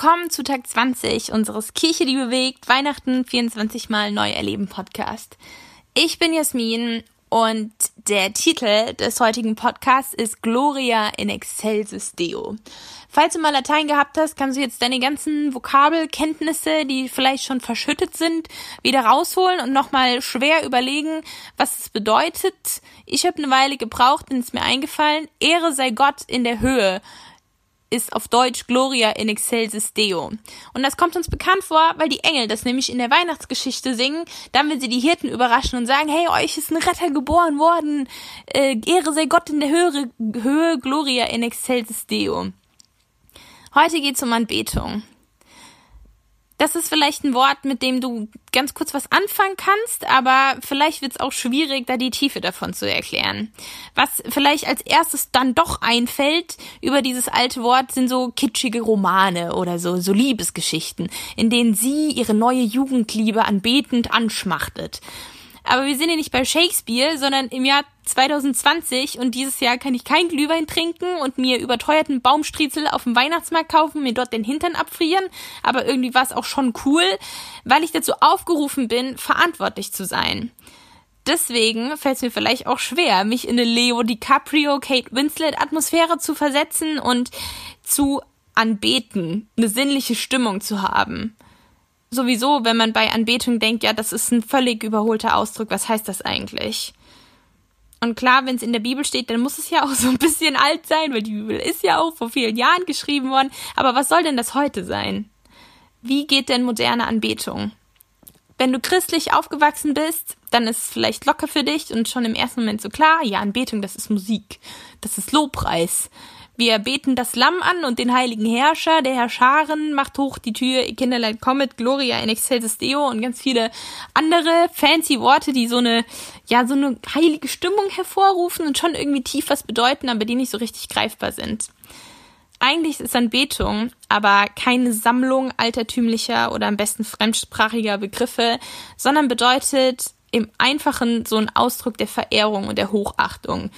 willkommen zu Tag 20 unseres Kirche, die bewegt, Weihnachten 24 Mal neu erleben Podcast. Ich bin Jasmin und der Titel des heutigen Podcasts ist Gloria in excelsis Deo. Falls du mal Latein gehabt hast, kannst du jetzt deine ganzen Vokabelkenntnisse, die vielleicht schon verschüttet sind, wieder rausholen und nochmal schwer überlegen, was es bedeutet. Ich habe eine Weile gebraucht, dann ist mir eingefallen, Ehre sei Gott in der Höhe ist auf Deutsch Gloria in excelsis Deo. Und das kommt uns bekannt vor, weil die Engel das nämlich in der Weihnachtsgeschichte singen, dann wenn sie die Hirten überraschen und sagen, hey, euch ist ein Retter geboren worden, äh, Ehre sei Gott in der Höhe, Höhe Gloria in excelsis Deo. Heute geht's um Anbetung. Das ist vielleicht ein Wort, mit dem du ganz kurz was anfangen kannst, aber vielleicht wird es auch schwierig, da die Tiefe davon zu erklären. Was vielleicht als erstes dann doch einfällt über dieses alte Wort sind so kitschige Romane oder so, so Liebesgeschichten, in denen sie ihre neue Jugendliebe anbetend anschmachtet. Aber wir sind ja nicht bei Shakespeare, sondern im Jahr 2020 und dieses Jahr kann ich kein Glühwein trinken und mir überteuerten Baumstriezel auf dem Weihnachtsmarkt kaufen, mir dort den Hintern abfrieren. Aber irgendwie war es auch schon cool, weil ich dazu aufgerufen bin, verantwortlich zu sein. Deswegen fällt es mir vielleicht auch schwer, mich in eine Leo DiCaprio, Kate Winslet Atmosphäre zu versetzen und zu anbeten, eine sinnliche Stimmung zu haben sowieso, wenn man bei Anbetung denkt, ja, das ist ein völlig überholter Ausdruck, was heißt das eigentlich? Und klar, wenn es in der Bibel steht, dann muss es ja auch so ein bisschen alt sein, weil die Bibel ist ja auch vor vielen Jahren geschrieben worden. Aber was soll denn das heute sein? Wie geht denn moderne Anbetung? Wenn du christlich aufgewachsen bist, dann ist es vielleicht locker für dich und schon im ersten Moment so klar, ja, Anbetung, das ist Musik, das ist Lobpreis. Wir beten das Lamm an und den heiligen Herrscher. Der Herr Scharen macht hoch die Tür, ihr Kinderlein kommet, Gloria in excelsis Deo und ganz viele andere fancy Worte, die so eine, ja, so eine heilige Stimmung hervorrufen und schon irgendwie tief was bedeuten, aber die nicht so richtig greifbar sind. Eigentlich ist Anbetung aber keine Sammlung altertümlicher oder am besten fremdsprachiger Begriffe, sondern bedeutet im Einfachen so ein Ausdruck der Verehrung und der Hochachtung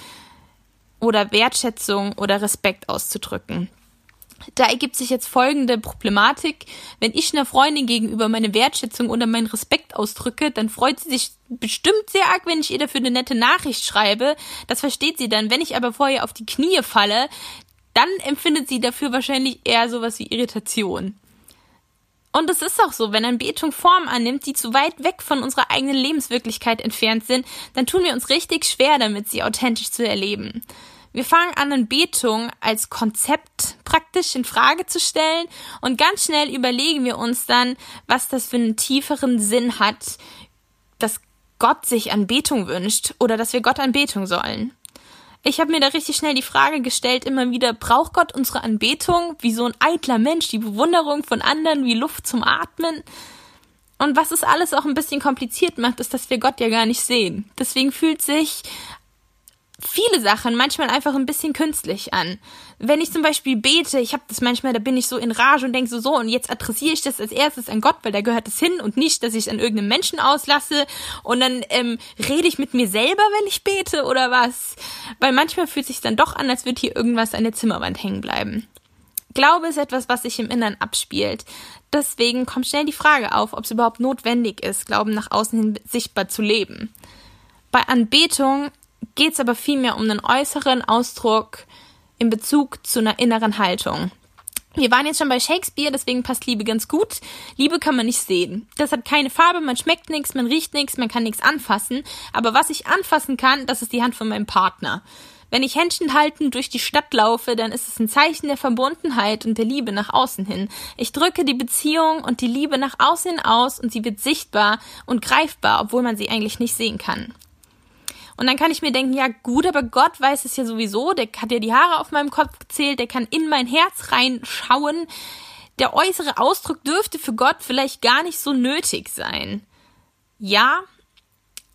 oder Wertschätzung oder Respekt auszudrücken. Da ergibt sich jetzt folgende Problematik. Wenn ich einer Freundin gegenüber meine Wertschätzung oder meinen Respekt ausdrücke, dann freut sie sich bestimmt sehr arg, wenn ich ihr dafür eine nette Nachricht schreibe. Das versteht sie dann. Wenn ich aber vorher auf die Knie falle, dann empfindet sie dafür wahrscheinlich eher sowas wie Irritation. Und es ist auch so, wenn Anbetung Form annimmt, die zu weit weg von unserer eigenen Lebenswirklichkeit entfernt sind, dann tun wir uns richtig schwer damit, sie authentisch zu erleben. Wir fangen an, Anbetung als Konzept praktisch in Frage zu stellen und ganz schnell überlegen wir uns dann, was das für einen tieferen Sinn hat, dass Gott sich Anbetung wünscht oder dass wir Gott Anbetung sollen. Ich habe mir da richtig schnell die Frage gestellt, immer wieder, braucht Gott unsere Anbetung wie so ein eitler Mensch, die Bewunderung von anderen wie Luft zum Atmen? Und was es alles auch ein bisschen kompliziert macht, ist, dass wir Gott ja gar nicht sehen. Deswegen fühlt sich viele Sachen manchmal einfach ein bisschen künstlich an. Wenn ich zum Beispiel bete, ich habe das manchmal, da bin ich so in Rage und denke so, so, und jetzt adressiere ich das als erstes an Gott, weil da gehört es hin und nicht, dass ich es an irgendeinem Menschen auslasse und dann ähm, rede ich mit mir selber, wenn ich bete oder was. Weil manchmal fühlt sich dann doch an, als würde hier irgendwas an der Zimmerwand hängen bleiben. Glaube ist etwas, was sich im Innern abspielt. Deswegen kommt schnell die Frage auf, ob es überhaupt notwendig ist, Glauben nach außen hin sichtbar zu leben. Bei Anbetung geht es aber vielmehr um einen äußeren Ausdruck in Bezug zu einer inneren Haltung. Wir waren jetzt schon bei Shakespeare, deswegen passt Liebe ganz gut. Liebe kann man nicht sehen. Das hat keine Farbe, man schmeckt nichts, man riecht nichts, man kann nichts anfassen. Aber was ich anfassen kann, das ist die Hand von meinem Partner. Wenn ich Händchen halten durch die Stadt laufe, dann ist es ein Zeichen der Verbundenheit und der Liebe nach außen hin. Ich drücke die Beziehung und die Liebe nach außen aus und sie wird sichtbar und greifbar, obwohl man sie eigentlich nicht sehen kann. Und dann kann ich mir denken, ja gut, aber Gott weiß es ja sowieso, der hat ja die Haare auf meinem Kopf gezählt, der kann in mein Herz reinschauen. Der äußere Ausdruck dürfte für Gott vielleicht gar nicht so nötig sein. Ja,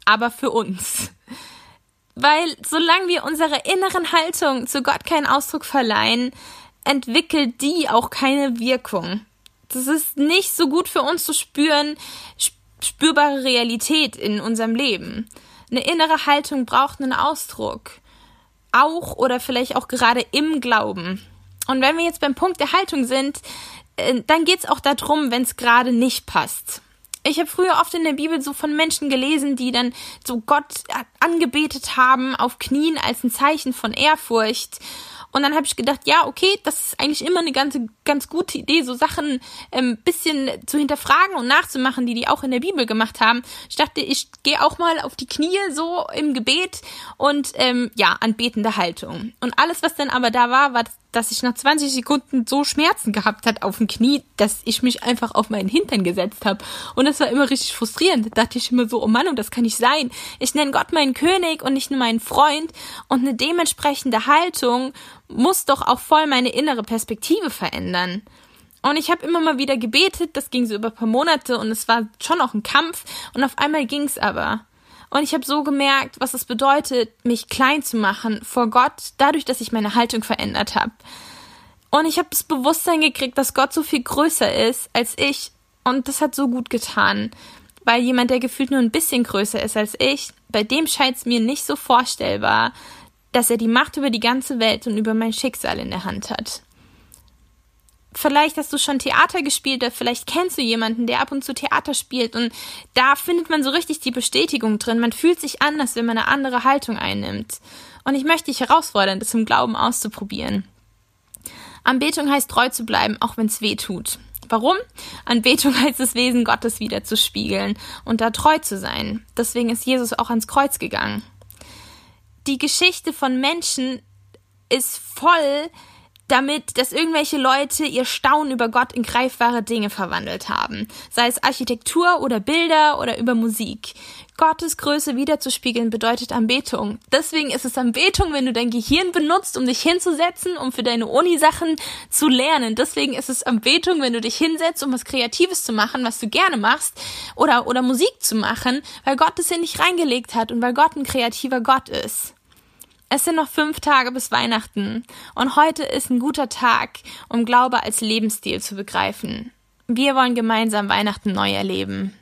aber für uns. Weil solange wir unserer inneren Haltung zu Gott keinen Ausdruck verleihen, entwickelt die auch keine Wirkung. Das ist nicht so gut für uns zu spüren, spürbare Realität in unserem Leben. Eine innere Haltung braucht einen Ausdruck. Auch oder vielleicht auch gerade im Glauben. Und wenn wir jetzt beim Punkt der Haltung sind, äh, dann geht's auch darum, wenn es gerade nicht passt. Ich habe früher oft in der Bibel so von Menschen gelesen, die dann so Gott angebetet haben auf Knien als ein Zeichen von Ehrfurcht. Und dann habe ich gedacht, ja, okay, das ist eigentlich immer eine ganze, ganz gute Idee, so Sachen ein ähm, bisschen zu hinterfragen und nachzumachen, die die auch in der Bibel gemacht haben. Ich dachte, ich gehe auch mal auf die Knie so im Gebet und ähm, ja, anbetende Haltung. Und alles, was dann aber da war, war dass ich nach 20 Sekunden so Schmerzen gehabt hat auf dem Knie, dass ich mich einfach auf meinen Hintern gesetzt habe. Und das war immer richtig frustrierend. Da dachte ich immer so, oh Mann, und das kann nicht sein. Ich nenne Gott meinen König und nicht nur meinen Freund. Und eine dementsprechende Haltung muss doch auch voll meine innere Perspektive verändern. Und ich habe immer mal wieder gebetet, das ging so über ein paar Monate und es war schon auch ein Kampf und auf einmal ging's aber. Und ich habe so gemerkt, was es bedeutet, mich klein zu machen vor Gott, dadurch, dass ich meine Haltung verändert habe. Und ich habe das Bewusstsein gekriegt, dass Gott so viel größer ist als ich. Und das hat so gut getan. Weil jemand, der gefühlt nur ein bisschen größer ist als ich, bei dem scheint es mir nicht so vorstellbar, dass er die Macht über die ganze Welt und über mein Schicksal in der Hand hat vielleicht hast du schon Theater gespielt oder vielleicht kennst du jemanden, der ab und zu Theater spielt und da findet man so richtig die Bestätigung drin. Man fühlt sich anders, wenn man eine andere Haltung einnimmt. Und ich möchte dich herausfordern, das im Glauben auszuprobieren. Anbetung heißt treu zu bleiben, auch wenn es weh tut. Warum? Anbetung heißt das Wesen Gottes wieder zu spiegeln und da treu zu sein. Deswegen ist Jesus auch ans Kreuz gegangen. Die Geschichte von Menschen ist voll damit, dass irgendwelche Leute ihr Staunen über Gott in greifbare Dinge verwandelt haben, sei es Architektur oder Bilder oder über Musik. Gottes Größe wiederzuspiegeln bedeutet Anbetung. Deswegen ist es Anbetung, wenn du dein Gehirn benutzt, um dich hinzusetzen, um für deine Uni-Sachen zu lernen. Deswegen ist es Anbetung, wenn du dich hinsetzt, um was Kreatives zu machen, was du gerne machst, oder, oder Musik zu machen, weil Gott es in dich reingelegt hat und weil Gott ein kreativer Gott ist. Es sind noch fünf Tage bis Weihnachten und heute ist ein guter Tag, um Glaube als Lebensstil zu begreifen. Wir wollen gemeinsam Weihnachten neu erleben.